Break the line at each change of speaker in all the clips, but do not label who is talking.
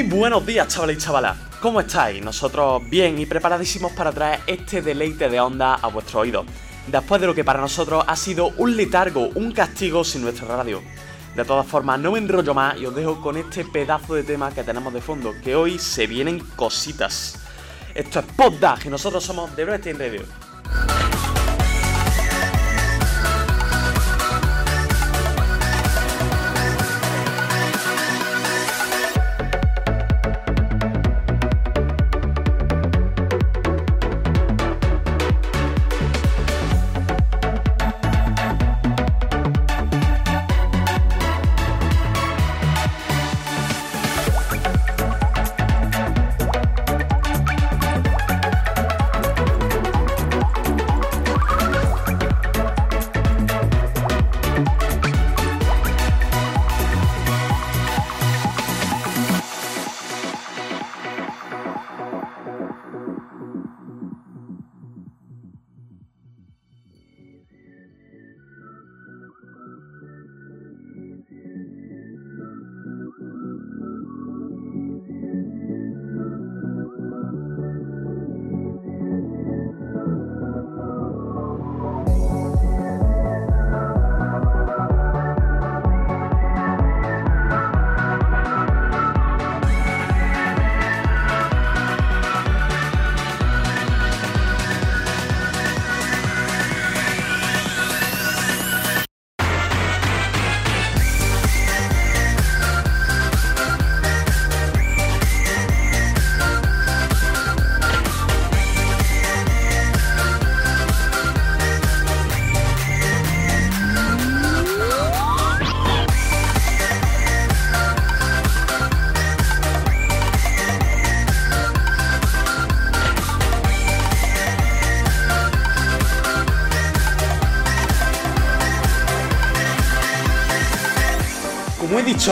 Muy buenos días, chavales y chavalas. ¿Cómo estáis? Nosotros bien y preparadísimos para traer este deleite de onda a vuestro oído. Después de lo que para nosotros ha sido un letargo, un castigo sin nuestra radio. De todas formas, no me enrollo más y os dejo con este pedazo de tema que tenemos de fondo, que hoy se vienen cositas. Esto es Poddag y nosotros somos The Breathing Radio.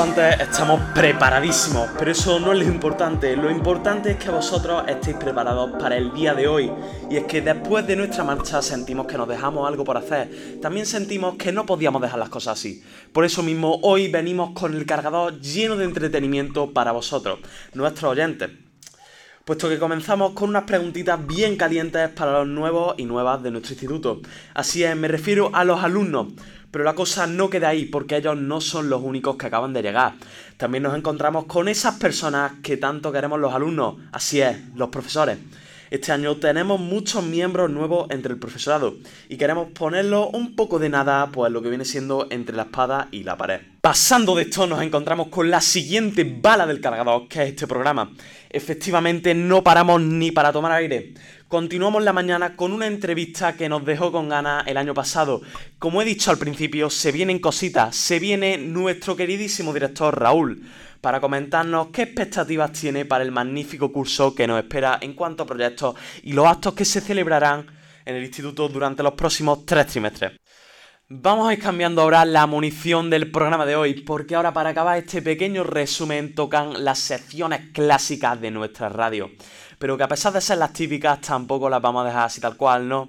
Antes, estamos preparadísimos, pero eso no es lo importante. Lo importante es que vosotros estéis preparados para el día de hoy. Y es que después de nuestra marcha sentimos que nos dejamos algo por hacer. También sentimos que no podíamos dejar las cosas así. Por eso mismo hoy venimos con el cargador lleno de entretenimiento para vosotros, nuestros oyentes. Puesto que comenzamos con unas preguntitas bien calientes para los nuevos y nuevas de nuestro instituto. Así es, me refiero a los alumnos. Pero la cosa no queda ahí porque ellos no son los únicos que acaban de llegar. También nos encontramos con esas personas que tanto queremos los alumnos, así es, los profesores. Este año tenemos muchos miembros nuevos entre el profesorado y queremos ponerlo un poco de nada, pues lo que viene siendo entre la espada y la pared. Pasando de esto nos encontramos con la siguiente bala del cargador, que es este programa. Efectivamente no paramos ni para tomar aire. Continuamos la mañana con una entrevista que nos dejó con ganas el año pasado. Como he dicho al principio, se vienen cositas, se viene nuestro queridísimo director Raúl para comentarnos qué expectativas tiene para el magnífico curso que nos espera en cuanto a proyectos y los actos que se celebrarán en el instituto durante los próximos tres trimestres. Vamos a ir cambiando ahora la munición del programa de hoy, porque ahora para acabar este pequeño resumen tocan las secciones clásicas de nuestra radio. Pero que a pesar de ser las típicas, tampoco las vamos a dejar así tal cual, ¿no?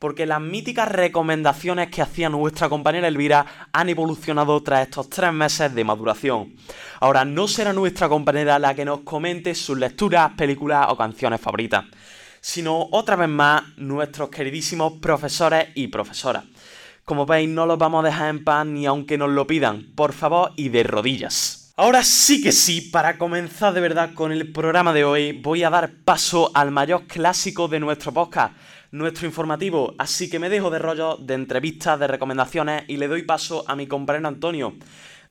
Porque las míticas recomendaciones que hacía nuestra compañera Elvira han evolucionado tras estos tres meses de maduración. Ahora no será nuestra compañera la que nos comente sus lecturas, películas o canciones favoritas, sino otra vez más nuestros queridísimos profesores y profesoras. Como veis, no los vamos a dejar en paz ni aunque nos lo pidan, por favor y de rodillas. Ahora sí que sí, para comenzar de verdad con el programa de hoy, voy a dar paso al mayor clásico de nuestro podcast, nuestro informativo, así que me dejo de rollo de entrevistas, de recomendaciones y le doy paso a mi compañero Antonio.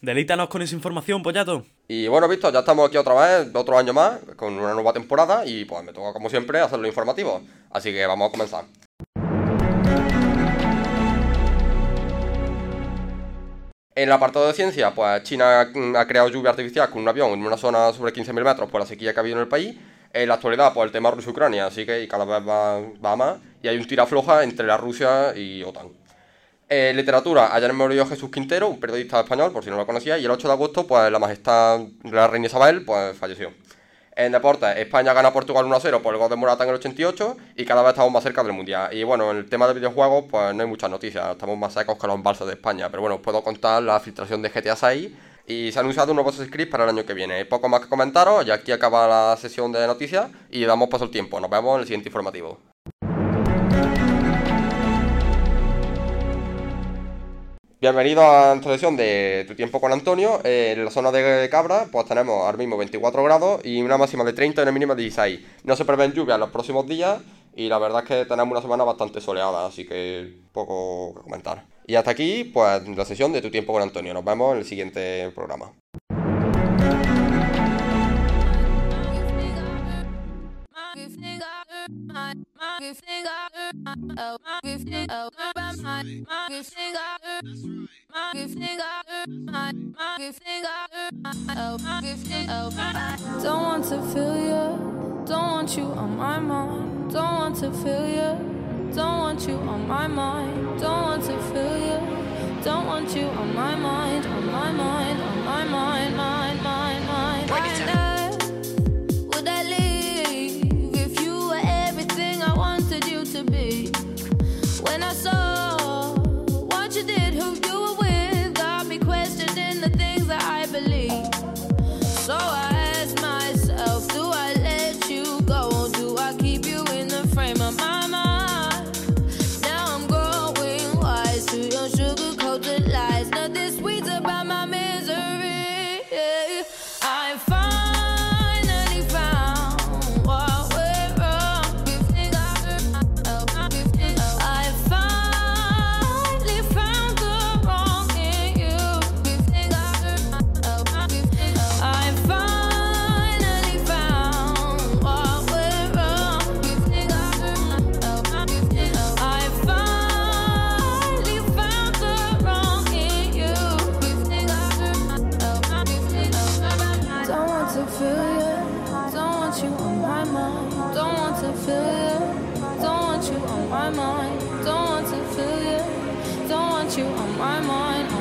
Delítanos con esa información, pollato.
Y bueno, visto, ya estamos aquí otra vez, otro año más, con una nueva temporada y pues me toca como siempre hacer lo informativo. Así que vamos a comenzar. En el apartado de ciencia, pues China ha creado lluvia artificial con un avión en una zona sobre 15.000 metros por la sequía que ha habido en el país. En la actualidad, pues el tema Rusia-Ucrania, así que cada vez va, más. Y hay un tira floja entre la Rusia y OTAN. En literatura, ayer murió Jesús Quintero, un periodista español, por si no lo conocía, y el 8 de agosto, pues la majestad la reina Isabel, pues falleció. En deportes, España gana a Portugal 1-0 por el gol de Morata en el 88 y cada vez estamos más cerca del Mundial. Y bueno, en el tema de videojuegos, pues no hay muchas noticias, estamos más secos que los embalses de España. Pero bueno, os puedo contar la filtración de GTA 6 y se han anunciado nuevos scripts para el año que viene. Poco más que comentaros, ya aquí acaba la sesión de noticias y damos paso al tiempo. Nos vemos en el siguiente informativo. Bienvenido a esta sesión de Tu Tiempo con Antonio. Eh, en la zona de Cabra, pues tenemos ahora mismo 24 grados y una máxima de 30 y una mínima de 16. No se prevén lluvias los próximos días y la verdad es que tenemos una semana bastante soleada, así que poco que comentar. Y hasta aquí, pues la sesión de Tu Tiempo con Antonio. Nos vemos en el siguiente programa.
Don't want you on my mind. Don't want to feel you, don't want you on my mind, on my mind, on my mind, mind, mind, mind. Right to feel you. Don't want you on my mind. Don't want to feel you. Don't want you on my mind. On my mind.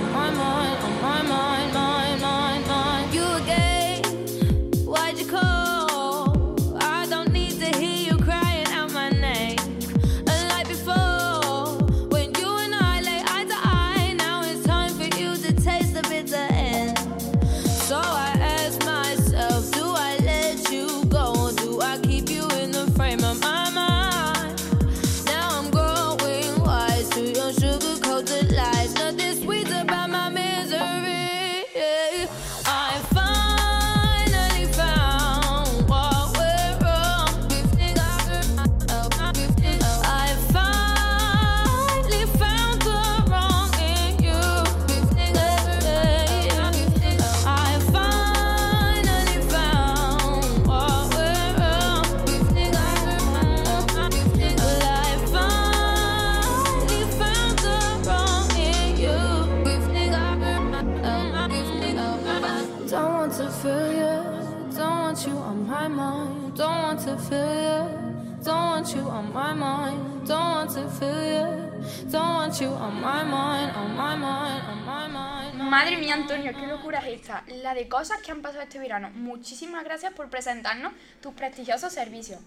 Madre mía, Antonio, qué locura es esta. La de cosas que han pasado este verano. Muchísimas gracias por presentarnos tus prestigiosos servicios.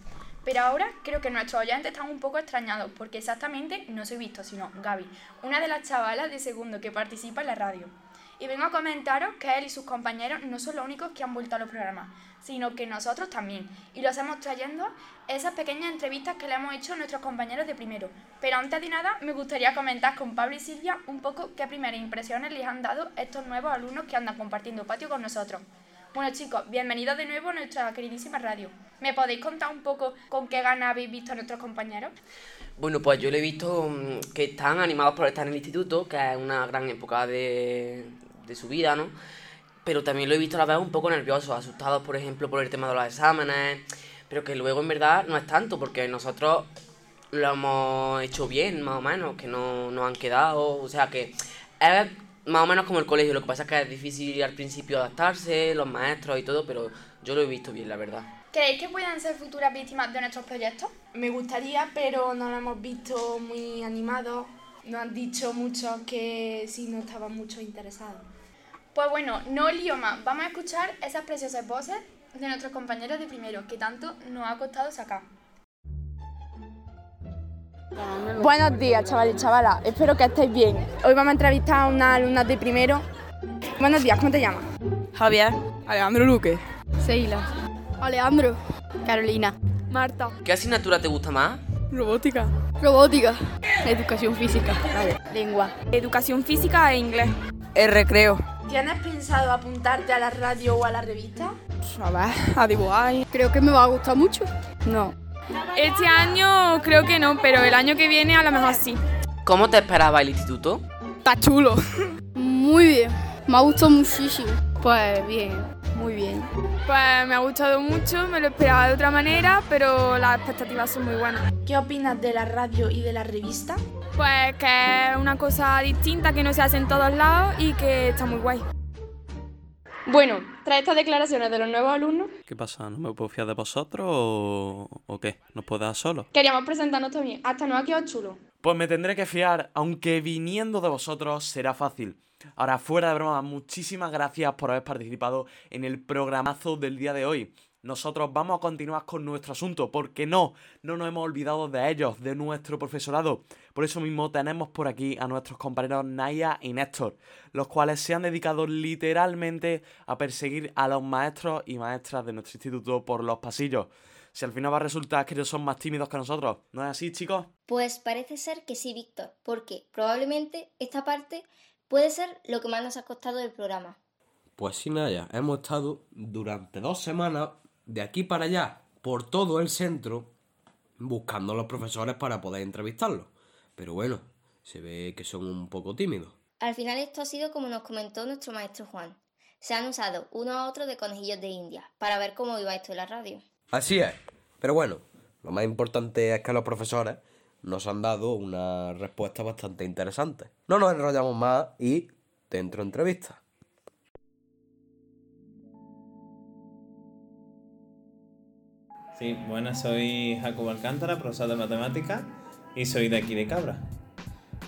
Pero ahora creo que nuestros oyentes están un poco extrañados porque exactamente no soy Visto, sino Gaby, una de las chavalas de segundo que participa en la radio. Y vengo a comentaros que él y sus compañeros no son los únicos que han vuelto a los programas, sino que nosotros también. Y lo hacemos trayendo esas pequeñas entrevistas que le hemos hecho a nuestros compañeros de primero. Pero antes de nada, me gustaría comentar con Pablo y Silvia un poco qué primeras impresiones les han dado estos nuevos alumnos que andan compartiendo patio con nosotros. Bueno chicos, bienvenidos de nuevo a nuestra queridísima radio. ¿Me podéis contar un poco con qué ganas habéis visto a nuestros compañeros?
Bueno, pues yo le he visto mm, que están animados por estar en el instituto, que es una gran época de, de su vida, ¿no? Pero también lo he visto a la vez un poco nerviosos, asustados, por ejemplo, por el tema de los exámenes, pero que luego en verdad no es tanto, porque nosotros lo hemos hecho bien, más o menos, que no nos han quedado, o sea que es más o menos como el colegio, lo que pasa es que es difícil al principio adaptarse, los maestros y todo, pero yo lo he visto bien, la verdad.
¿Creéis que puedan ser futuras víctimas de nuestros proyectos?
Me gustaría, pero no lo hemos visto muy animado. Nos han dicho muchos que sí no estaban mucho interesados.
Pues bueno, no lío más. Vamos a escuchar esas preciosas voces de nuestros compañeros de primero que tanto nos ha costado sacar.
Buenos días, chavales y chavalas. Espero que estéis bien. Hoy vamos a entrevistar a unas alumnas de primero Buenos días, ¿cómo te llamas?
Javier. Alejandro Luque.
Seila. Alejandro. Carolina. Marta.
¿Qué asignatura te gusta más?
Robótica.
Robótica. Educación física.
Vale.
Lengua.
Educación física e inglés. El recreo.
¿Tienes pensado apuntarte a la radio o a la revista?
A ver, a dibujar.
Creo que me va a gustar mucho.
No.
Este año creo que no, pero el año que viene a lo mejor sí.
¿Cómo te esperaba el instituto?
Está chulo.
Muy bien. Me ha gustado muchísimo. Pues bien, muy bien.
Pues me ha gustado mucho, me lo esperaba de otra manera, pero las expectativas son muy buenas.
¿Qué opinas de la radio y de la revista?
Pues que es una cosa distinta que no se hace en todos lados y que está muy guay.
Bueno, tras estas declaraciones de los nuevos alumnos,
¿Qué pasa? ¿No me puedo fiar de vosotros o, o qué? ¿Nos puedo dar solo?
queríamos presentarnos también. Hasta nos ha quedado chulo.
Pues me tendré que fiar, aunque viniendo de vosotros será fácil. Ahora, fuera de broma, muchísimas gracias por haber participado en el programazo del día de hoy. Nosotros vamos a continuar con nuestro asunto, porque no, no nos hemos olvidado de ellos, de nuestro profesorado. Por eso mismo tenemos por aquí a nuestros compañeros Naya y Néstor, los cuales se han dedicado literalmente a perseguir a los maestros y maestras de nuestro instituto por los pasillos. Si al final va a resultar que ellos son más tímidos que nosotros, ¿no es así, chicos?
Pues parece ser que sí, Víctor, porque probablemente esta parte puede ser lo que más nos ha costado del programa.
Pues sí, Naya, hemos estado durante dos semanas de aquí para allá, por todo el centro, buscando a los profesores para poder entrevistarlos. Pero bueno, se ve que son un poco tímidos.
Al final esto ha sido como nos comentó nuestro maestro Juan. Se han usado uno a otro de conejillos de India para ver cómo iba esto en la radio.
Así es. Pero bueno, lo más importante es que los profesores nos han dado una respuesta bastante interesante. No nos enrollamos más y dentro entrevista.
Sí, buenas, soy Jacobo Alcántara, profesor de matemáticas y soy de aquí de Cabra.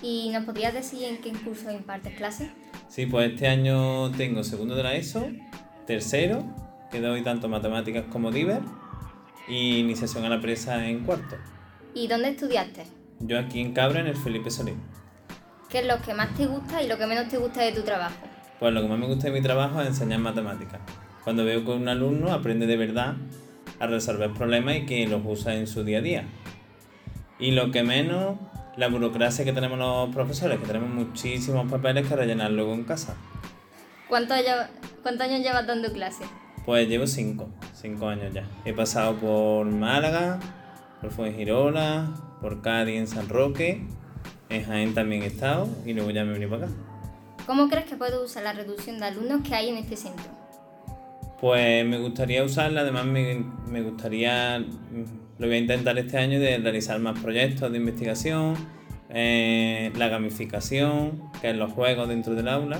¿Y nos podrías decir en qué curso impartes clases?
Sí, pues este año tengo segundo de la ESO, tercero, que doy tanto matemáticas como diver, y iniciación a la presa en cuarto.
¿Y dónde estudiaste?
Yo aquí en Cabra, en el Felipe Solís.
¿Qué es lo que más te gusta y lo que menos te gusta de tu trabajo?
Pues lo que más me gusta de mi trabajo es enseñar matemáticas. Cuando veo que un alumno aprende de verdad a resolver problemas y que los usa en su día a día. Y lo que menos, la burocracia que tenemos los profesores, que tenemos muchísimos papeles que rellenar luego en casa.
¿Cuántos cuántos años llevas dando clase?
Pues llevo cinco, cinco años ya. He pasado por Málaga, por Fuengirola, por Cádiz en San Roque, en Jaén también he estado y luego ya me vení para acá.
¿Cómo crees que puedes usar la reducción de alumnos que hay en este centro?
Pues me gustaría usarla, además me, me gustaría, mm, lo voy a intentar este año, de realizar más proyectos de investigación, eh, la gamificación, que es los juegos dentro del aula,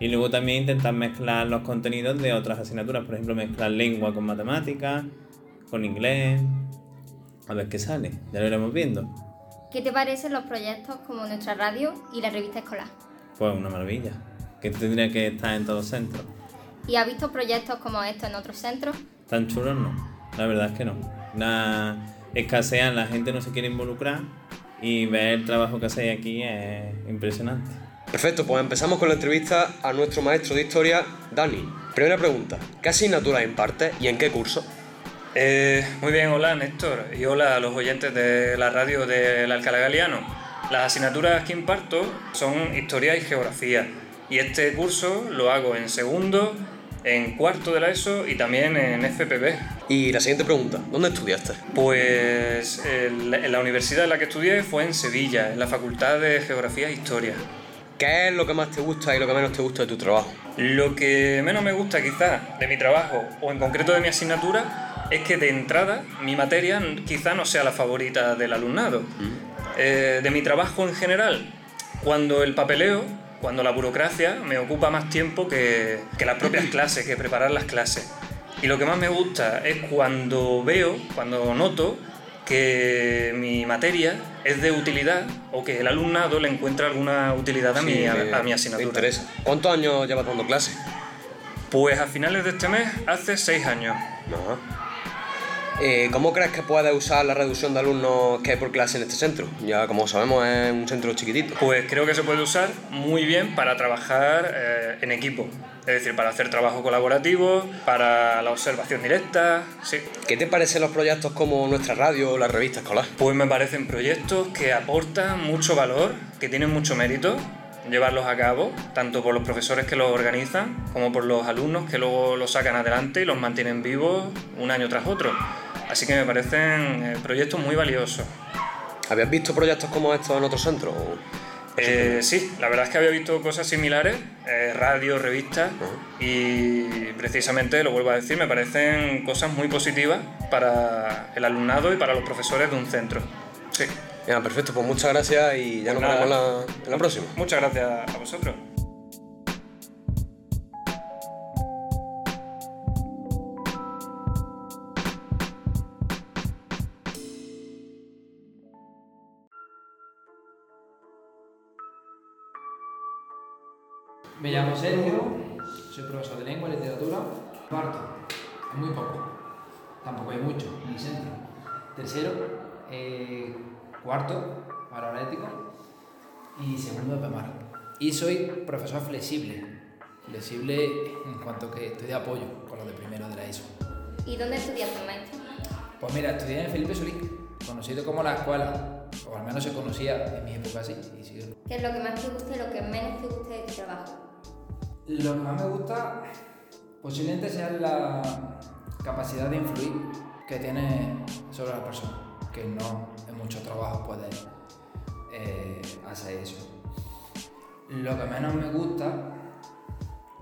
y luego también intentar mezclar los contenidos de otras asignaturas, por ejemplo, mezclar lengua con matemáticas, con inglés, a ver qué sale, ya lo iremos viendo.
¿Qué te parecen los proyectos como nuestra radio y la revista escolar?
Pues una maravilla, que tendría que estar en todos los centros.
¿Y has visto proyectos como estos en otros centros?
Tan chulos no, la verdad es que no. La escasean, la gente no se quiere involucrar y ver el trabajo que hacéis aquí es impresionante.
Perfecto, pues empezamos con la entrevista a nuestro maestro de historia, Dani. Primera pregunta, ¿qué asignatura imparte y en qué curso?
Eh, muy bien, hola Néstor y hola a los oyentes de la radio del Alcalá Galiano. Las asignaturas que imparto son historia y geografía y este curso lo hago en segundo, en cuarto de la ESO y también en FPB.
Y la siguiente pregunta, ¿dónde estudiaste?
Pues en la universidad en la que estudié fue en Sevilla, en la Facultad de Geografía e Historia.
¿Qué es lo que más te gusta y lo que menos te gusta de tu trabajo?
Lo que menos me gusta quizás de mi trabajo o en concreto de mi asignatura es que de entrada mi materia quizá no sea la favorita del alumnado. Eh, de mi trabajo en general, cuando el papeleo, cuando la burocracia me ocupa más tiempo que, que las propias clases, que preparar las clases. Y lo que más me gusta es cuando veo, cuando noto que mi materia es de utilidad o que el alumnado le encuentra alguna utilidad a, mi, a, mi
me
asignatura.
interesa. ¿Cuántos años llevas dando clase?
Pues a finales de este mes hace seis años.
Eh, ¿Cómo crees que puedes usar la reducción de alumnos que hay por clase en este centro? Ya como sabemos es un centro chiquitito.
Pues creo que se puede usar muy bien para trabajar eh, en equipo. Es decir, para hacer trabajo colaborativo, para la observación directa, sí.
¿Qué te parecen los proyectos como nuestra radio o la revista escolar?
Pues me parecen proyectos que aportan mucho valor, que tienen mucho mérito llevarlos a cabo, tanto por los profesores que los organizan como por los alumnos que luego los sacan adelante y los mantienen vivos un año tras otro. Así que me parecen eh, proyectos muy valiosos.
¿Habías visto proyectos como estos en otros centros?
Eh, sí, la verdad es que había visto cosas similares, eh, radio, revistas, y precisamente, lo vuelvo a decir, me parecen cosas muy positivas para el alumnado y para los profesores de un centro. Sí.
Ya, perfecto, pues muchas gracias y ya
Pues
nos
nada.
vemos la- en la próxima.
Muchas gracias a vosotros.
Me llamo Sergio, soy profesor de lengua y literatura. Cuarto, es muy poco, tampoco hay mucho, ni centro. Tercero, eh, cuarto, valor ético. Y segundo, de PEMAR. Y soy profesor flexible, flexible en cuanto que estoy de apoyo con lo de primero de la ISO.
¿Y dónde estudiaste, maestro?
Pues mira, estudié en Felipe Solís, conocido como la escuela, o al menos se conocía en mi época así, y sigue.
¿Qué es lo que más te gusta y lo que menos te gusta de tu trabajo?
Lo que más me gusta posiblemente sea la capacidad de influir que tiene sobre la persona, que no en mucho trabajo puede eh, hacer eso. Lo que menos me gusta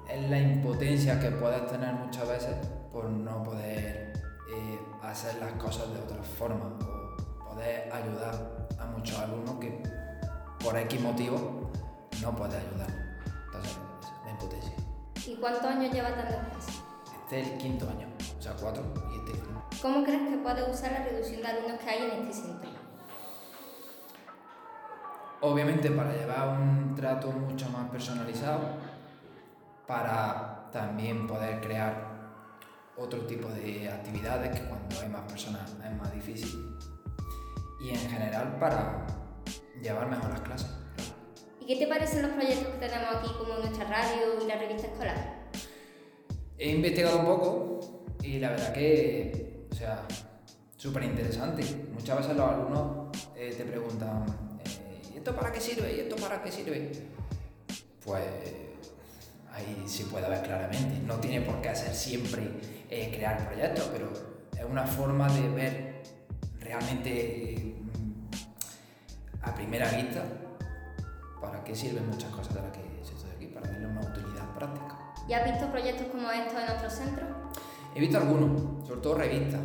es la impotencia que puedes tener muchas veces por no poder eh, hacer las cosas de otra forma o poder ayudar a muchos alumnos que por X motivo no puedes ayudar.
¿Y cuántos años llevas dando clases?
Este es el quinto año, o sea, cuatro y este es el quinto.
¿Cómo crees que puedes usar la reducción de alumnos que hay en este centro?
Obviamente para llevar un trato mucho más personalizado, para también poder crear otro tipo de actividades que cuando hay más personas es más difícil. Y en general para llevar mejor las clases.
¿Y qué te parecen los proyectos que tenemos aquí como nuestra radio y la revista escolar?
He investigado un poco y la verdad que, o sea, súper interesante. Muchas veces los alumnos eh, te preguntan, eh, ¿y esto para qué sirve? ¿Y esto para qué sirve? Pues ahí sí puede ver claramente. No tiene por qué hacer siempre eh, crear proyectos, pero es una forma de ver realmente a primera vista para qué sirven muchas cosas de las que se estudia aquí, para darle una utilidad práctica.
¿Y has visto proyectos como estos en otros centros?
He visto algunos, sobre todo revistas.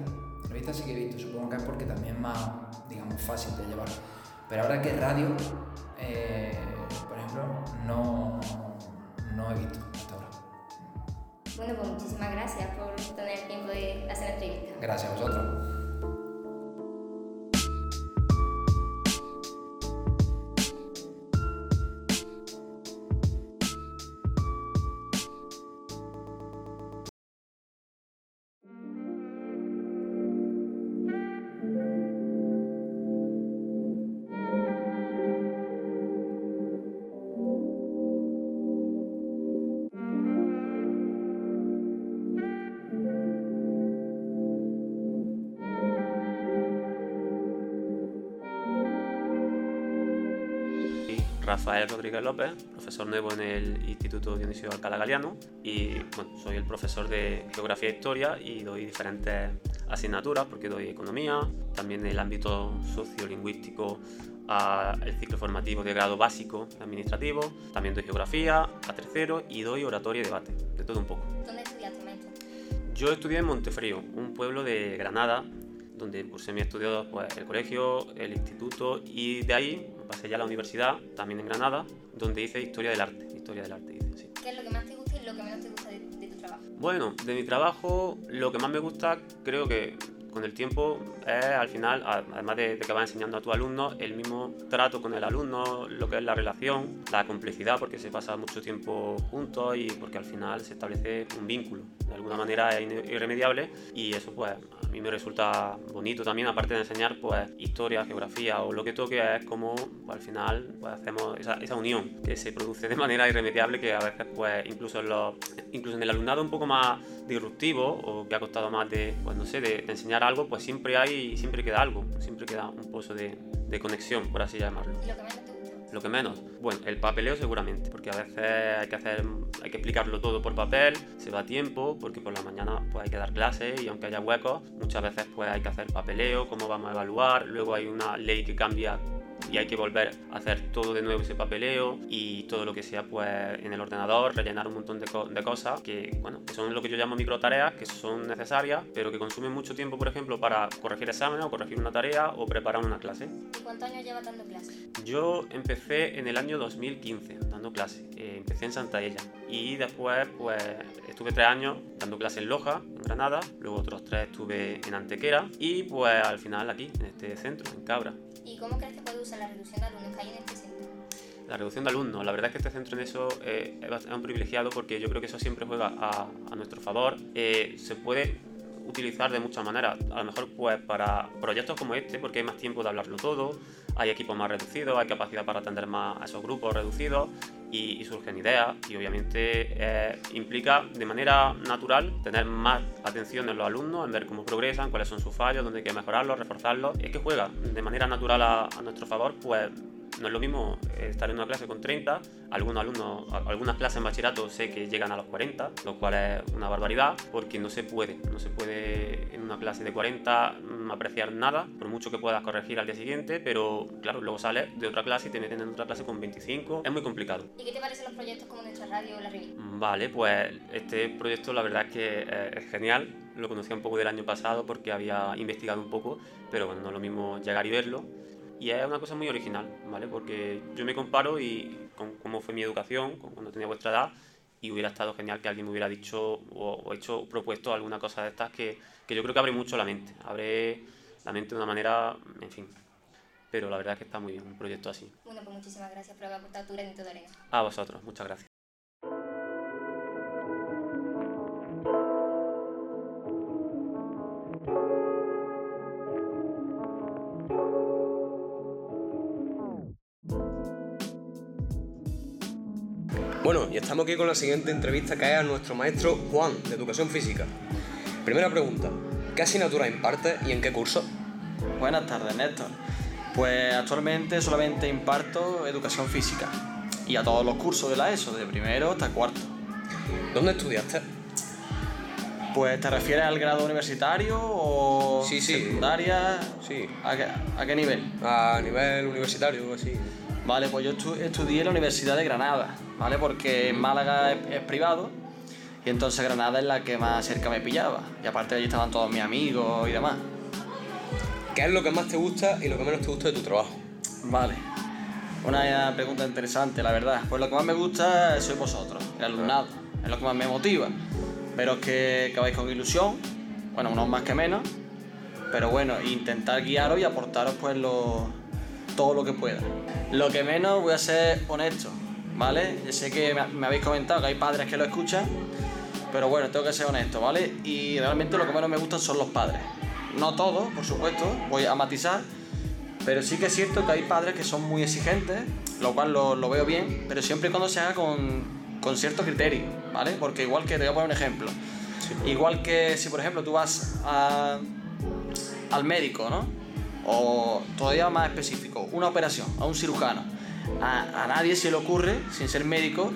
Revistas sí que he visto, supongo que es porque también es más, digamos, fácil de llevar. Pero ahora que radio, eh, por ejemplo, no, no he visto hasta ahora.
Bueno, pues muchísimas gracias por tener el tiempo de hacer la entrevista.
Gracias a vosotros.
Rafael Rodríguez López, profesor nuevo en el Instituto Dionisio Alcalá Galiano y bueno, soy el profesor de Geografía e Historia y doy diferentes asignaturas porque doy Economía, también el ámbito sociolingüístico al ciclo formativo de grado básico administrativo, también doy Geografía a tercero y doy Oratoria y Debate, de todo un poco.
¿Dónde estudiaste, maestro?
Yo estudié en Montefrío, un pueblo de Granada, donde cursé mis estudios pues, el colegio, el instituto y de ahí pasé ya a la universidad, también en Granada, donde hice Historia del Arte. Historia del Arte hice, sí.
¿Qué es lo que más te gusta y lo que menos te gusta de, de tu trabajo?
Bueno, de mi trabajo lo que más me gusta creo que con el tiempo es al final, además de, de que vas enseñando a tu alumno, el mismo trato con el alumno, lo que es la relación, la complicidad, porque se pasa mucho tiempo juntos y porque al final se establece un vínculo. De alguna manera es irremediable y eso pues mí me resulta bonito también, aparte de enseñar pues historia, geografía o lo que toque, es como pues, al final pues, hacemos esa, esa, unión que se produce de manera irremediable que a veces pues incluso en, los, incluso en el alumnado un poco más disruptivo o que ha costado más de, pues no sé, de, enseñar algo, pues siempre hay, siempre queda algo, siempre queda un pozo de, de conexión, por así llamarlo.
Lo que menos,
bueno, el papeleo seguramente, porque a veces hay que hacer, hay que explicarlo todo por papel, se va tiempo, porque por la mañana pues hay que dar clases y aunque haya huecos, muchas veces pues hay que hacer papeleo, cómo vamos a evaluar, luego hay una ley que cambia y hay que volver a hacer todo de nuevo ese papeleo y todo lo que sea pues en el ordenador, rellenar un montón de, co de cosas que, bueno, que son lo que yo llamo micro tareas, que son necesarias, pero que consumen mucho tiempo, por ejemplo, para corregir exámenes o corregir una tarea o preparar una clase.
¿Y cuántos años llevas dando clases?
Yo empecé en el año 2015 dando clases, eh, empecé en Santa Ella y después pues estuve tres años dando clases en Loja, en Granada, luego otros tres estuve en Antequera y pues al final aquí, en este centro, en Cabra.
¿Y cómo crees que usar la reducción de alumnos que hay en este centro?
La reducción de alumnos, la verdad es que este centro en eso eh, es un privilegiado porque yo creo que eso siempre juega a, a nuestro favor. Eh, se puede utilizar de muchas maneras, a lo mejor pues para proyectos como este, porque hay más tiempo de hablarlo todo, hay equipos más reducidos, hay capacidad para atender más a esos grupos reducidos y, y surgen ideas y obviamente eh, implica de manera natural tener más atención en los alumnos, en ver cómo progresan, cuáles son sus fallos, dónde hay que mejorarlos, reforzarlos. Es que juega de manera natural a, a nuestro favor, pues no es lo mismo estar en una clase con 30, algunos alumnos, algunas clases en bachillerato sé que llegan a los 40, lo cual es una barbaridad, porque no se puede, no se puede en una clase de 40 apreciar nada, por mucho que puedas corregir al día siguiente, pero claro, luego sales de otra clase y te meten en otra clase con 25, es muy complicado.
¿Y qué te parecen los proyectos como nuestra radio o la revista?
Vale, pues este proyecto la verdad es que es genial, lo conocía un poco del año pasado porque había investigado un poco, pero bueno, no es lo mismo llegar y verlo y es una cosa muy original, ¿vale? Porque yo me comparo y con cómo fue mi educación cuando tenía vuestra edad y hubiera estado genial que alguien me hubiera dicho o, o hecho, propuesto alguna cosa de estas que, que, yo creo que abre mucho la mente, abre la mente de una manera, en fin. Pero la verdad es que está muy bien un proyecto así.
Bueno, pues muchísimas gracias por haber aportado tu granito de arena.
A vosotros, muchas gracias.
Estamos aquí con la siguiente entrevista que es a nuestro maestro Juan, de Educación Física. Primera pregunta, ¿qué asignatura imparte y en qué curso?
Buenas tardes, Néstor. Pues actualmente solamente imparto Educación Física y a todos los cursos de la ESO, de primero hasta cuarto.
¿Dónde estudiaste?
Pues ¿te refieres al grado universitario o
sí, sí.
secundaria?
Sí.
¿A qué, ¿A qué nivel?
A nivel universitario, así.
Vale, pues yo estu estudié en la Universidad de Granada, ¿vale? Porque Málaga es, es, privado y entonces Granada es la que más cerca me pillaba. Y aparte allí estaban todos mis amigos y demás.
¿Qué es lo que más te gusta y lo que menos te gusta de tu trabajo?
Vale. Una pregunta interesante, la verdad. Pues lo que más me gusta sois vosotros, el alumnado. Es lo que más me motiva. Pero es que, que vais con ilusión, bueno, unos más que menos, pero bueno, intentar guiaros y aportaros pues lo, todo lo que pueda. Lo que menos voy a ser honesto, ¿vale? Yo sé que me habéis comentado que hay padres que lo escuchan, pero bueno, tengo que ser honesto, ¿vale? Y realmente lo que menos me gustan son los padres. No todos, por supuesto, voy a matizar, pero sí que es cierto que hay padres que son muy exigentes, lo cual lo, lo veo bien, pero siempre y cuando se haga con, con, cierto criterio, ¿vale? Porque igual que, te voy a poner un ejemplo, sí. igual que si por ejemplo tú vas a, al médico, ¿no? o todavía más específico, una operación a un cirujano. A, a, nadie se le ocurre, sin ser médico,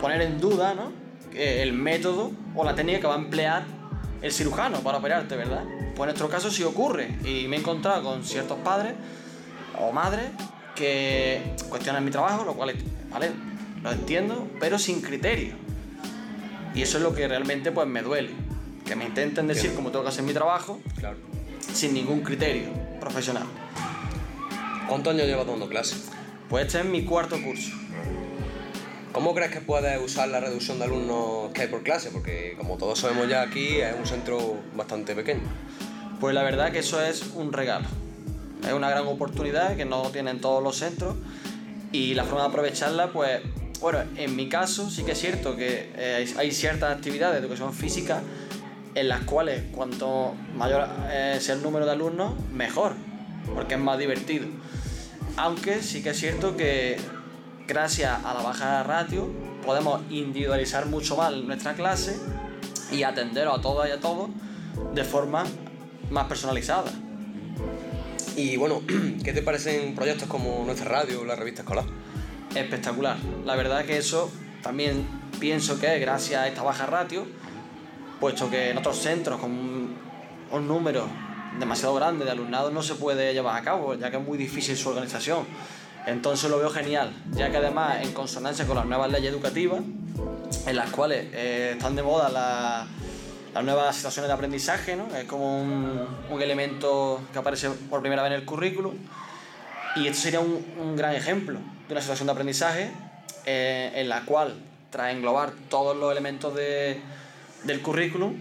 poner en duda ¿no? el método o la técnica que va a emplear el cirujano para operarte, ¿verdad? Pues en nuestro caso sí ocurre y me he encontrado con ciertos padres o madres que cuestionan mi trabajo, lo cual, ¿vale? Lo entiendo, pero sin criterio. Y eso es lo que realmente pues me duele. Que me intenten decir cómo tengo que hacer mi trabajo
claro.
sin ningún criterio profesional.
¿Cuántos años llevas dando clase?
Pues este es mi cuarto curso.
¿Cómo crees que puedes usar la reducción de alumnos que hay por clase? Porque como todos sabemos ya aquí es un centro bastante pequeño.
Pues la verdad que eso es un regalo. Es una gran oportunidad que no tienen todos los centros y la forma de aprovecharla pues bueno, en mi caso sí que es cierto que eh, hay ciertas actividades de educación física en las cuales cuanto mayor eh, sea el número de alumnos, mejor, porque es más divertido. Aunque sí que es cierto que gracias a la baja ratio podemos individualizar mucho más nuestra clase y atender a todas y a todos de forma más personalizada.
Y bueno, ¿qué te parecen proyectos como nuestra radio o la revista escolar?
Espectacular. La verdad que eso también pienso que es gracias a esta baja ratio, puesto que en otros centros con un número demasiado grande de alumnados no se puede llevar a cabo, ya que es muy difícil su organización. Entonces lo veo genial, ya que además en consonancia con las nuevas leyes educativas, en las cuales eh, están de moda la- las nuevas situaciones de aprendizaje, ¿no? es como un, elemento que aparece por primera vez en el currículum, y esto sería un, un gran ejemplo de una situación de aprendizaje eh, en la cual, tras englobar todos los elementos de- del currículum,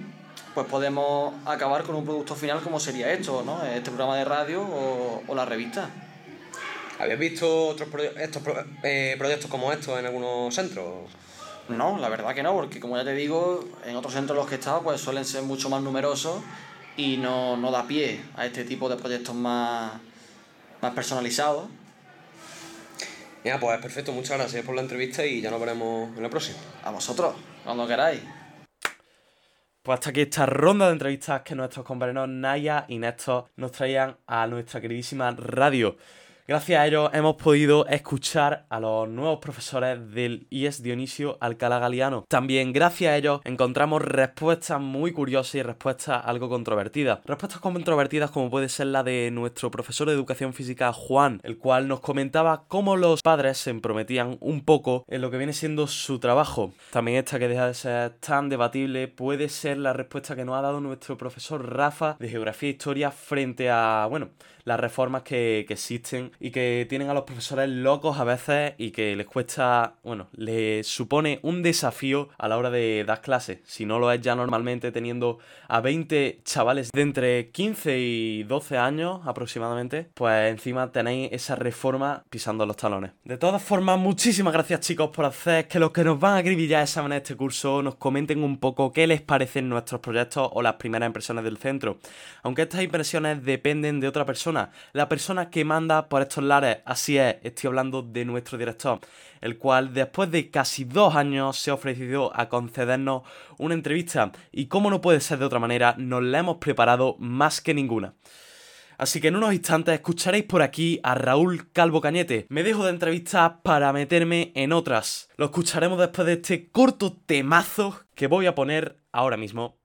pues podemos acabar con un producto final como sería esto, ¿no? este programa de radio o, o la revista.
¿Habías visto otros proye- estos pro- eh, proyectos como estos en algunos centros?
No, la verdad que no, porque como ya te digo, en otros centros en los que he estado pues suelen ser mucho más numerosos y no, no da pie a este tipo de proyectos más, más personalizados.
Ya, pues perfecto, muchas gracias por la entrevista y ya nos veremos en la próxima.
A vosotros, cuando queráis.
Pues hasta aquí esta ronda de entrevistas que nuestros compañeros Naya y Néstor nos traían a nuestra queridísima radio. Gracias a ellos hemos podido escuchar a los nuevos profesores del IES Dionisio Alcalá Galiano. También gracias a ellos encontramos respuestas muy curiosas y respuestas algo controvertidas. Respuestas controvertidas como puede ser la de nuestro profesor de educación física Juan, el cual nos comentaba cómo los padres se prometían un poco en lo que viene siendo su trabajo. También esta que deja de ser tan debatible puede ser la respuesta que nos ha dado nuestro profesor Rafa de Geografía e Historia frente a, bueno, las reformas que, que existen y que tienen a los profesores locos a veces y que les cuesta, bueno, les supone un desafío a la hora de dar clases. Si no lo es ya normalmente teniendo a 20 chavales de entre 15 y 12 años aproximadamente, pues encima tenéis esa reforma pisando los talones. De todas formas, muchísimas gracias chicos por hacer que los que nos van a acribillar exámenes de este curso nos comenten un poco qué les parecen nuestros proyectos o las primeras impresiones del centro. Aunque estas impresiones dependen de otra persona, la persona que manda por estos lares, así es, estoy hablando de nuestro director, el cual después de casi dos años se ha ofrecido a concedernos una entrevista y como no puede ser de otra manera, nos la hemos preparado más que ninguna. Así que en unos instantes escucharéis por aquí a Raúl Calvo Cañete. Me dejo de entrevistas para meterme en otras. Lo escucharemos después de este corto temazo que voy a poner ahora mismo.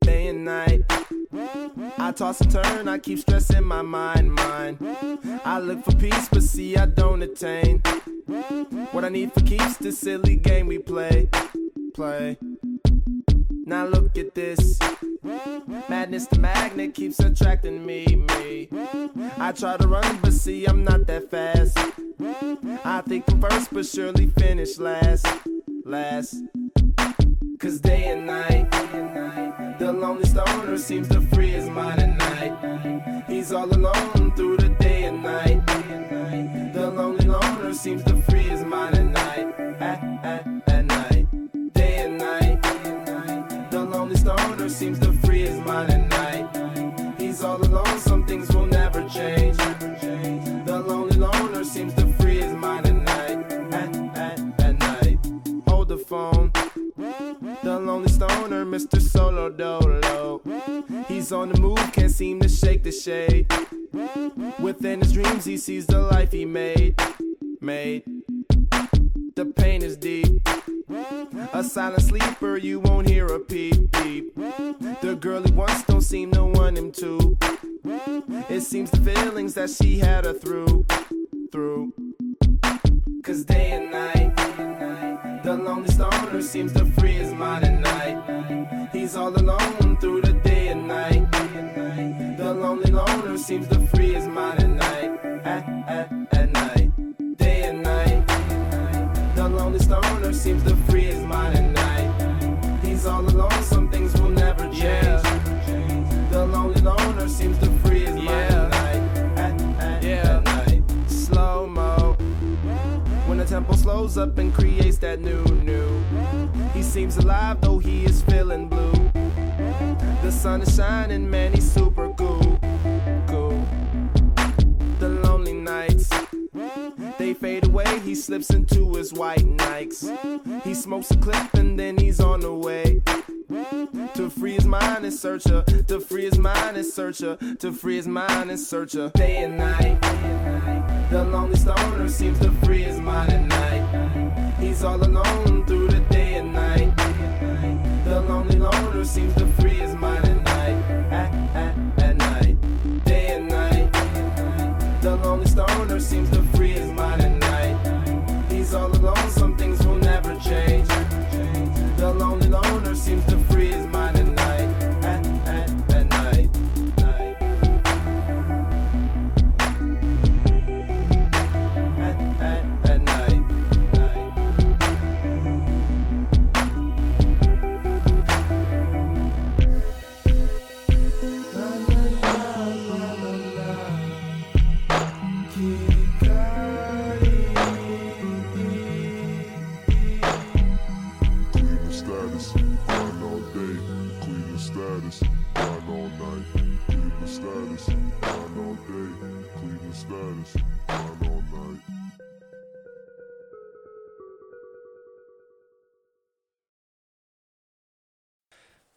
Day and night. I toss and turn, I keep stressing my mind, mind. I look for peace, but see, I don't attain. What I need for keeps this silly game we play, play. Now look at this. Madness, the magnet keeps attracting me, me. I try to run, but see, I'm not that fast. I think I'm first, but surely finish last, last. Cause day and night, the lonely stoner seems to free his mind at night. He's all alone through the day and night. Things will never change. The lonely loner seems to free his mind at night. At, at, at night, hold the phone. The lonely stoner, Mr. Solo Dolo. He's on the move, can't seem to shake the shade. Within his dreams, he sees the life he made. Made. The pain is deep. A silent sleeper, you won't hear a peep peep. The girl he wants don't seem to want him to. It seems the feelings that she had her through, through. Cause day and night, the lonely stoner seems to free his mind at night. He's all alone through the day and night. The lonely loner seems to The stoner seems to free his mind at night. He's all alone, some things will never change. Yeah. The lonely loner seems to free his mind at night. At, at, yeah. at night. Slow mo. When the tempo slows up and creates that new, new. He seems alive though he is feeling blue. The sun is shining, man, he's super he slips into his white Nikes. He smokes a clip and then he's on the way. To free his mind and search her. To free his mind and search her. To free his mind and search her. Day and night. The lonely stoner seems to free his mind at night. He's all alone through the day and night. The lonely loner seems to free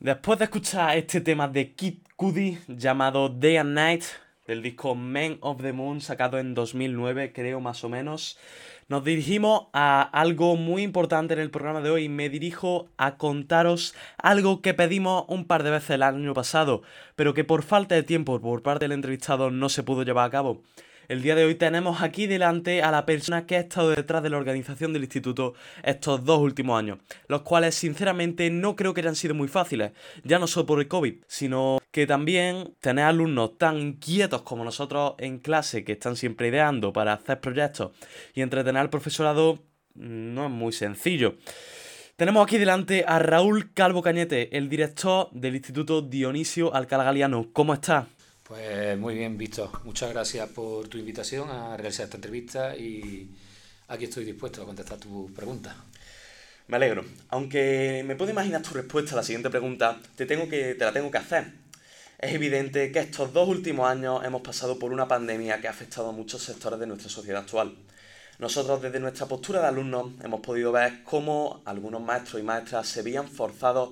Después de escuchar este tema de Kid Cudi llamado Day and Night del disco Men of the Moon sacado en 2009 creo más o menos, nos dirigimos a algo muy importante en el programa de hoy. Me dirijo a contaros algo que pedimos un par de veces el año pasado, pero que por falta de tiempo por parte del entrevistado no se pudo llevar a cabo. El día de hoy tenemos aquí delante a la persona que ha estado detrás de la organización del instituto estos dos últimos años, los cuales sinceramente no creo que hayan sido muy fáciles, ya no solo por el COVID, sino que también tener alumnos tan inquietos como nosotros en clase, que están siempre ideando para hacer proyectos y entretener al profesorado, mm, no es muy sencillo. Tenemos aquí delante a Raúl Calvo Cañete, el director del Instituto Dionisio Alcalá Galiano. ¿Cómo está?
Pues muy bien, Víctor. Muchas gracias por tu invitación a realizar esta entrevista y aquí estoy dispuesto a contestar tus preguntas.
Me alegro. Aunque me puedo imaginar tu respuesta a la siguiente pregunta, te, tengo que, te la tengo que hacer. Es evidente que estos dos últimos años hemos pasado por una pandemia que ha afectado a muchos sectores de nuestra sociedad actual. Nosotros desde nuestra postura de alumnos hemos podido ver cómo algunos maestros y maestras se veían forzados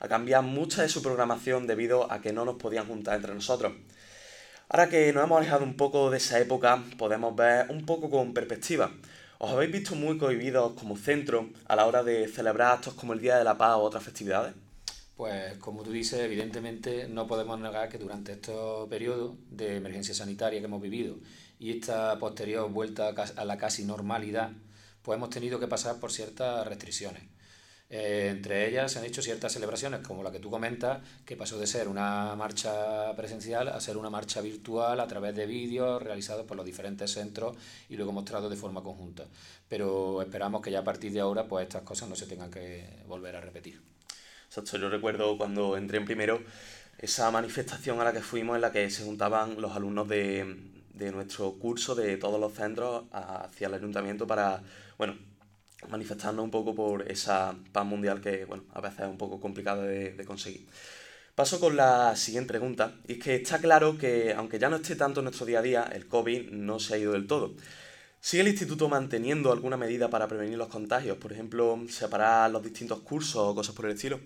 a cambiar mucha de su programación debido a que no nos podían juntar entre nosotros. Ahora que nos hemos alejado un poco de esa época, podemos ver un poco con perspectiva. ¿Os habéis visto muy cohibidos como centro a la hora de celebrar actos como el Día de la Paz o otras festividades?
Pues como tú dices, evidentemente no podemos negar que durante estos periodos de emergencia sanitaria que hemos vivido y esta posterior vuelta a la casi normalidad, pues hemos tenido que pasar por ciertas restricciones. Eh, entre ellas se han hecho ciertas celebraciones, como la que tú comentas, que pasó de ser una marcha presencial a ser una marcha virtual a través de vídeos realizados por los diferentes centros y luego mostrados de forma conjunta. Pero esperamos que ya a partir de ahora pues estas cosas no se tengan que volver a repetir.
Exacto, yo recuerdo cuando entré en primero esa manifestación a la que fuimos en la que se juntaban los alumnos de, de nuestro curso, de todos los centros, hacia el ayuntamiento para, bueno, manifestarnos un poco por esa paz mundial que, bueno, a veces es un poco complicada de, conseguir. Paso con la siguiente pregunta, y es que está claro que, aunque ya no esté tanto en nuestro día a día, el COVID no se ha ido del todo. ¿Sigue el instituto manteniendo alguna medida para prevenir los contagios? Por ejemplo, separar los distintos cursos o cosas por el estilo.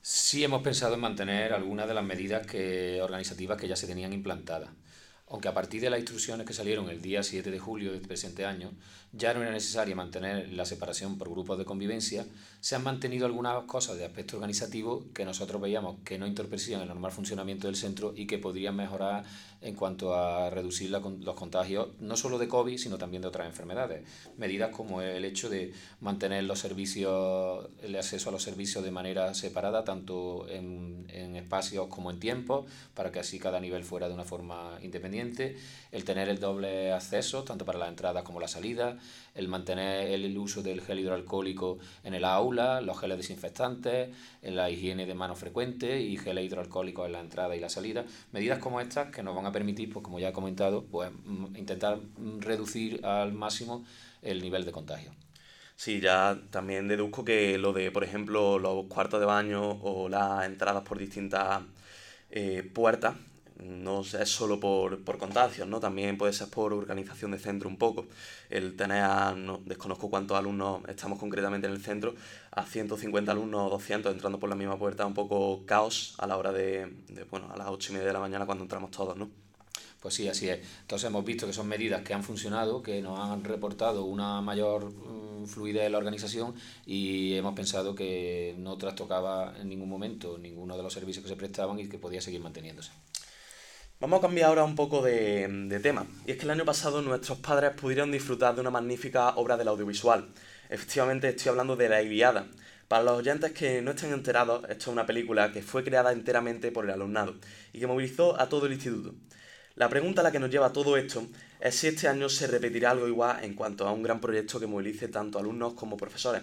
Sí hemos pensado en mantener algunas de las medidas que, organizativas que ya se tenían implantadas. Aunque a partir de las instrucciones que salieron el día 7 de julio del presente año, ya no era necesario mantener la separación por grupos de convivencia, se han mantenido algunas cosas de aspecto organizativo que nosotros veíamos que no entorpecían el normal funcionamiento del centro y que podrían mejorar en cuanto a reducir la los contagios, no solo de COVID, sino también de otras enfermedades. Medidas como el hecho de mantener los servicios, el acceso a los servicios de manera separada, tanto en, en espacios como en tiempos, para que así cada nivel fuera de una forma independiente, el tener el doble acceso, tanto para la entrada como la salida, el mantener el uso del gel hidroalcohólico en el aula, los geles desinfectantes, la higiene de manos frecuente y geles hidroalcohólicos en la entrada y la salida. Medidas como estas que nos van a permitir, pues como ya he comentado, pues mm, intentar mm, reducir al máximo el nivel de contagio.
Sí, ya también deduzco que lo de, por ejemplo, los cuartos de baño o las entradas por distintas eh, puertas no es solo por, por contagios, ¿no? También puede ser por organización de centro un poco. El tener a, no, desconozco cuántos alumnos estamos concretamente en el centro, a 150 alumnos o 200 entrando por la misma puerta, un poco caos a la hora de, de, bueno, a las 8 y media de la mañana cuando entramos todos, ¿no?
Pues sí, así es. Entonces hemos visto que son medidas que han funcionado, que nos han reportado una mayor um, fluidez en la organización y hemos pensado que no trastocaba en ningún momento ninguno de los servicios que se prestaban y que podía seguir manteniéndose.
Vamos a cambiar ahora un poco de, tema. Y es que el año pasado nuestros padres pudieron disfrutar de una magnífica obra del audiovisual. Efectivamente estoy hablando de La Iliada. Para los oyentes que no estén enterados, esto es una película que fue creada enteramente por el alumnado y que movilizó a todo el instituto. La pregunta a la que nos lleva todo esto es si este año se repetirá algo igual en cuanto a un gran proyecto que movilice tanto alumnos como profesores.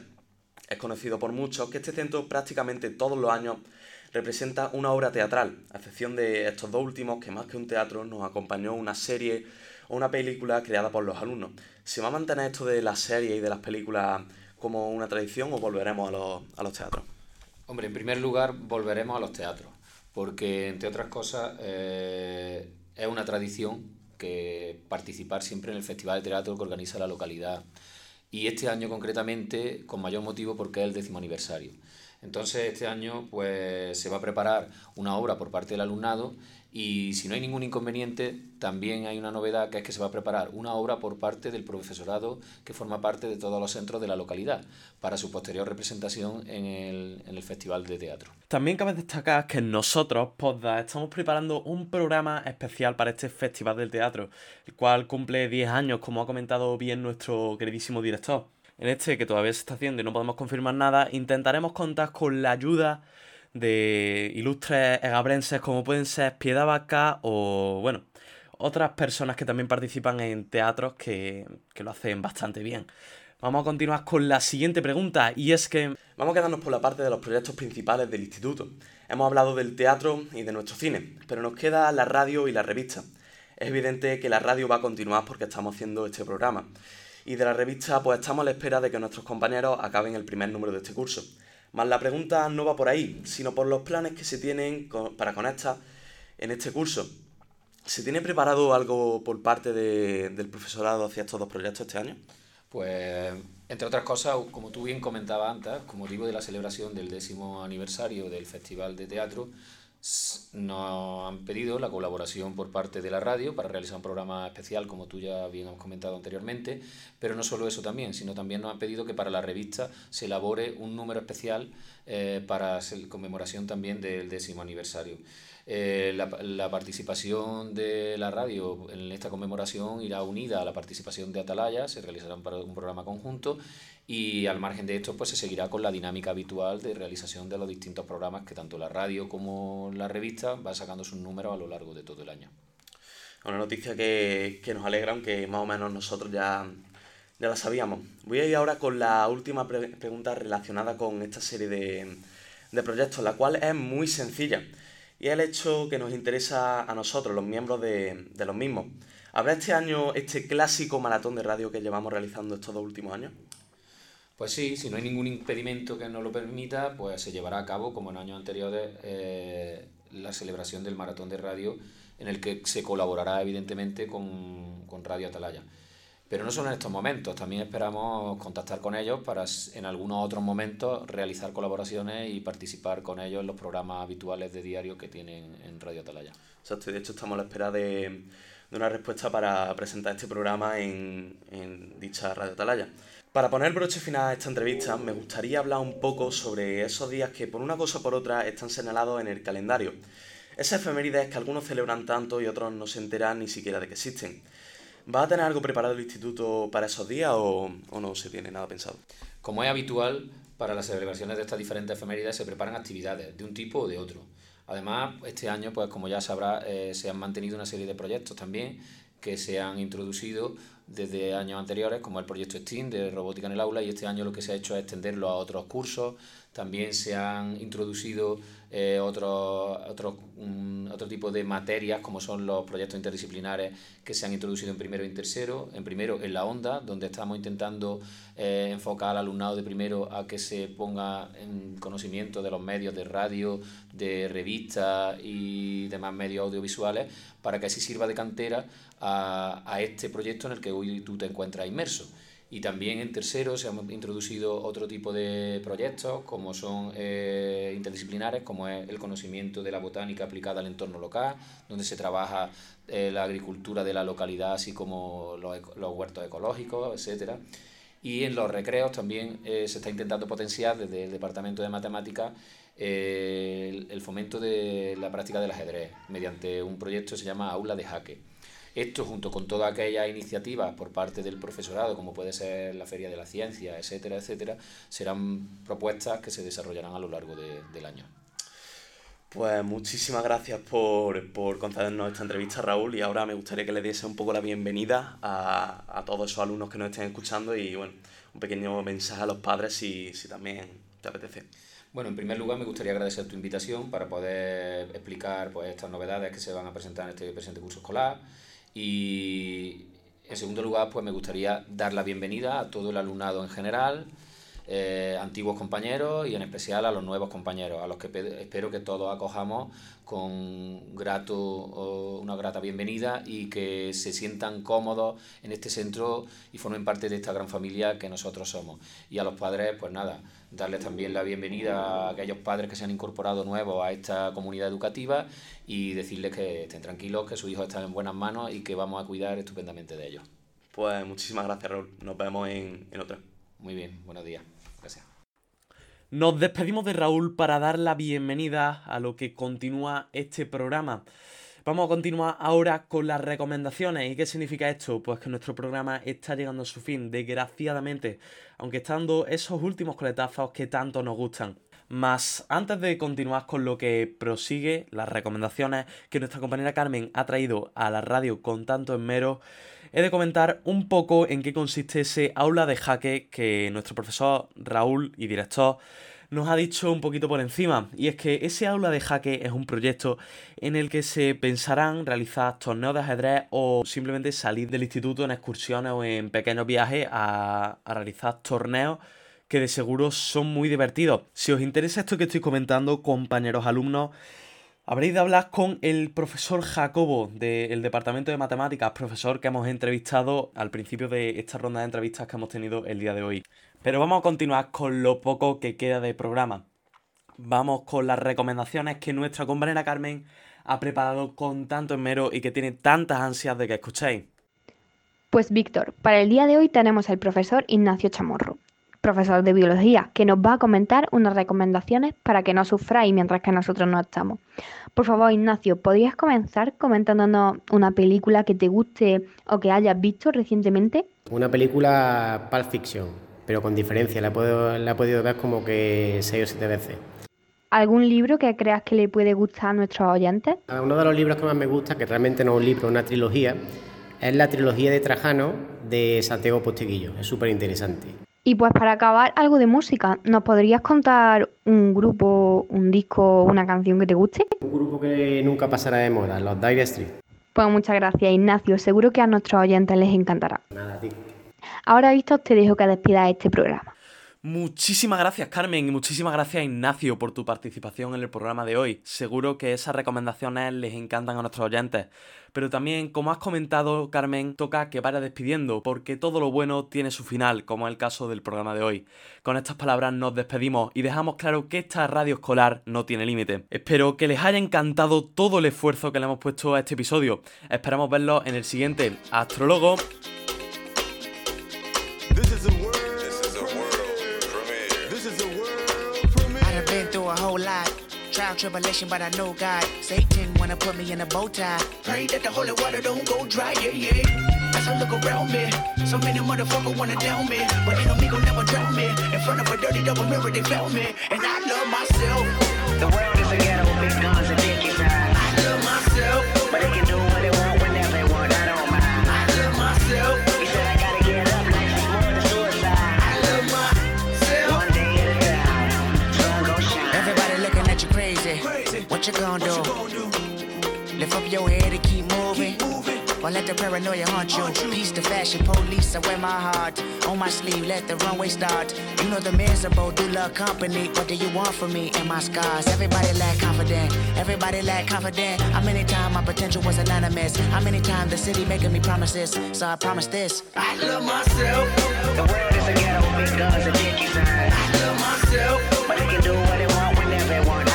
Es conocido por muchos que este centro prácticamente todos los años representa una obra teatral, a excepción de estos dos últimos que más que un teatro nos acompañó una serie o una película creada por los alumnos. ¿Se va a mantener esto de las series y de las películas como una tradición o volveremos a los, a los teatros?
Hombre, en primer lugar volveremos a los teatros, porque entre otras cosas eh, es una tradición que participar siempre en el Festival de Teatro que organiza la localidad. Y este año concretamente con mayor motivo porque es el décimo aniversario. Entonces este año pues se va a preparar una obra por parte del alumnado y si no hay ningún inconveniente también hay una novedad que es que se va a preparar una obra por parte del profesorado que forma parte de todos los centros de la localidad para su posterior representación en el, en el Festival de Teatro.
También cabe destacar que nosotros, Podda, estamos preparando un programa especial para este Festival del Teatro, el cual cumple 10 años, como ha comentado bien nuestro queridísimo director en este que todavía se está haciendo y no podemos confirmar nada, intentaremos contar con la ayuda de ilustres egabrenses como pueden ser Piedad Vaca o, bueno, otras personas que también participan en teatros que, que lo hacen bastante bien. Vamos a continuar con la siguiente pregunta y es que vamos a quedarnos por la parte de los proyectos principales del instituto. Hemos hablado del teatro y de nuestro cine, pero nos queda la radio y la revista. Es evidente que la radio va a continuar porque estamos haciendo este programa y de la revista pues estamos a la espera de que nuestros compañeros acaben el primer número de este curso. Más la pregunta no va por ahí, sino por los planes que se tienen para conectar en este curso. ¿Se tiene preparado algo por parte de, del profesorado hacia estos dos proyectos este año?
Pues, entre otras cosas, como tú bien comentabas antes, con motivo de la celebración del décimo aniversario del Festival de Teatro, nos han pedido la colaboración por parte de la radio para realizar un programa especial, como tú ya bien has comentado anteriormente, pero no solo eso también, sino también nos han pedido que para la revista se elabore un número especial eh, para conmemoración también del décimo aniversario. Eh, la, la, participación de la radio en esta conmemoración irá unida a la participación de Atalaya, se realizará un, programa conjunto y al margen de esto pues se seguirá con la dinámica habitual de realización de los distintos programas que tanto la radio como la revista va sacando sus números a lo largo de todo el año.
Una noticia que, que nos alegra, aunque más o menos nosotros ya, ya la sabíamos. Voy a ir ahora con la última pre pregunta relacionada con esta serie de, de proyectos, la cual es muy sencilla y el hecho que nos interesa a nosotros, los miembros de, de los mismos. ¿Habrá este año este clásico maratón de radio que llevamos realizando estos dos últimos años?
Pues sí, si no hay ningún impedimento que nos lo permita, pues se llevará a cabo, como en años anteriores, eh, la celebración del maratón de radio, en el que se colaborará evidentemente con, con Radio Atalaya. Pero no solo en estos momentos, también esperamos contactar con ellos para en algunos otros momentos realizar colaboraciones y participar con ellos en los programas habituales de diario que tienen en Radio Atalaya.
Exacto, de hecho estamos a la espera de, de una respuesta para presentar este programa en, en dicha Radio Atalaya. Para poner broche final a esta entrevista, me gustaría hablar un poco sobre esos días que por una cosa o por otra están señalados en el calendario. Esas efemérides que algunos celebran tanto y otros no se enteran ni siquiera de que existen. ¿Va a tener algo preparado el instituto para esos días o, o no se tiene nada pensado?
Como es habitual, para las celebraciones de estas diferentes efemérides se preparan actividades de un tipo o de otro. Además, este año, pues como ya sabrá, eh, se han mantenido una serie de proyectos también que se han introducido desde años anteriores, como el proyecto STEAM de robótica en el aula, y este año lo que se ha hecho es extenderlo a otros cursos. También se han introducido eh, otros otro, mm, otro tipo de materias, como son los proyectos interdisciplinares que se han introducido en primero y en tercero. En primero, en la onda, donde estamos intentando eh, enfocar al alumnado de primero a que se ponga en conocimiento de los medios de radio, de revistas y demás medios audiovisuales, para que así sirva de cantera a, a este proyecto en el que hoy tú te encuentras inmerso. Y también en tercero se han introducido otro tipo de proyectos, como son eh, interdisciplinares, como es el conocimiento de la botánica aplicada al entorno local, donde se trabaja eh, la agricultura de la localidad, así como los, los huertos ecológicos, etcétera. Y en los recreos también eh, se está intentando potenciar desde el Departamento de Matemáticas el, el fomento de la práctica del ajedrez mediante un proyecto que se llama Aula de Jaque. Esto, junto con todas aquellas iniciativas por parte del profesorado, como puede ser la Feria de la Ciencia, etcétera, etcétera, serán propuestas que se desarrollarán a lo largo de- del año.
Pues muchísimas gracias por, por concedernos esta entrevista, Raúl, y ahora me gustaría que le diese un poco la bienvenida a, a todos esos alumnos que nos estén escuchando y, bueno, un pequeño mensaje a los padres si, si también te apetece.
Bueno, en primer lugar me gustaría agradecer tu invitación para poder explicar pues, estas novedades que se van a presentar en este presente curso escolar y en segundo lugar pues me gustaría dar la bienvenida a todo el alumnado en general, eh, antiguos compañeros y en especial a los nuevos compañeros, a los que pe- espero que todos acojamos con grato, una grata bienvenida y que se sientan cómodos en este centro y formen parte de esta gran familia que nosotros somos. Y a los padres, pues nada, darles también la bienvenida a aquellos padres que se han incorporado nuevos a esta comunidad educativa y decirles que estén tranquilos, que sus hijos están en buenas manos y que vamos a cuidar estupendamente de ellos.
Pues muchísimas gracias, Raúl. Nos vemos en, en otra.
Muy bien, buenos días.
Nos despedimos de Raúl para dar la bienvenida a lo que continúa este programa. Vamos a continuar ahora con las recomendaciones. ¿Y qué significa esto? Pues que nuestro programa está llegando a su fin, desgraciadamente, aunque estando esos últimos coletazos que tanto nos gustan. Más antes de continuar con lo que prosigue, las recomendaciones que nuestra compañera Carmen ha traído a la radio con tanto esmero, he de comentar un poco en qué consiste ese aula de jaque que nuestro profesor Raúl y director nos ha dicho un poquito por encima. Y es que ese aula de jaque es un proyecto en el que se pensarán realizar torneos de ajedrez o simplemente salir del instituto en excursiones o en pequeños viajes a, a realizar torneos que de seguro son muy divertidos. Si os interesa esto que estoy comentando, compañeros alumnos, habréis de hablar con el profesor Jacobo del Departamento de Matemáticas, profesor que hemos entrevistado al principio de esta ronda de entrevistas que hemos tenido el día de hoy. Pero vamos a continuar con lo poco que queda de programa. Vamos con las recomendaciones que nuestra compañera Carmen ha preparado con tanto esmero y que tiene tantas ansias de que escuchéis.
Pues Víctor, para el día de hoy tenemos al profesor Ignacio Chamorro, profesor de biología, que nos va a comentar unas recomendaciones para que no sufráis mientras que nosotros no estamos. Por favor, Ignacio, ¿podrías comenzar comentándonos una película que te guste o que hayas visto recientemente?
Una película Pulp Fiction, pero con diferencia, la, puedo, la he podido ver como que seis o siete veces.
¿Algún libro que creas que le puede gustar a nuestros oyentes?
Uno de los libros que más me gusta, que realmente no es un libro, es una trilogía, es la trilogía de Trajano de Santiago Posteguillo. Es súper interesante.
Y pues para acabar, algo de música. ¿Nos podrías contar un grupo, un disco, una canción que te guste?
Un grupo que nunca pasará de moda, los Dire Street.
Pues muchas gracias, Ignacio. Seguro que a nuestros oyentes les encantará.
Nada, a ti.
Ahora, Víctor, te dejo que despidas este programa.
Muchísimas gracias Carmen y muchísimas gracias Ignacio por tu participación en el programa de hoy. Seguro que esas recomendaciones les encantan a nuestros oyentes. Pero también, como has comentado Carmen, toca que vaya despidiendo porque todo lo bueno tiene su final, como es el caso del programa de hoy. Con estas palabras nos despedimos y dejamos claro que esta radio escolar no tiene límite. Espero que les haya encantado todo el esfuerzo que le hemos puesto a este episodio. Esperamos verlos en el siguiente. Astrólogo.
A whole lot. Trial, tribulation, but I know God. Satan wanna put me in a bow tie. Pray that the holy water don't go dry, yeah, yeah. As I look around me, so many motherfuckers wanna down me. But ain't no me never drown me. In front of a dirty double mirror, they found me. And I love myself. The world is a ghetto, big guns and dick inside. I love myself. But they can you gonna do? Lift up your head and keep moving. Or let the paranoia haunt you. Peace to fashion police, I wear my heart on my sleeve. Let the runway start. You know the miserable do love company. What do you want from me and my scars? Everybody lack confident. Everybody lack confident. How many times my potential was anonymous? How many times the city making me promises? So I promise this. I love myself. The world is a ghetto, big guns and dicky signs. I love myself. But they can do what they want whenever they want.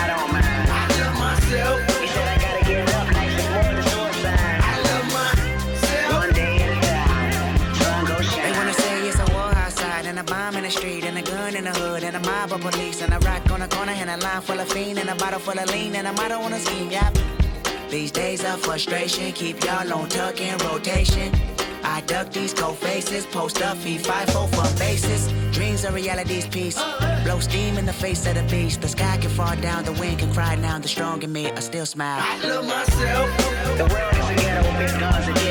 The street and a gun in the hood and a mob of police and a rock on the corner and a line full of fiend and a bottle full of lean and a motto on a scheme. Yep. These days of frustration keep y'all on tuck in rotation. I duck these cold faces, post up, five four for bases. Dreams are reality's piece. Blow steam in the face of the beast. The sky can fall down, the wind can cry now. The strong in me, I still smile. I love myself. The world is a ghetto, big guns and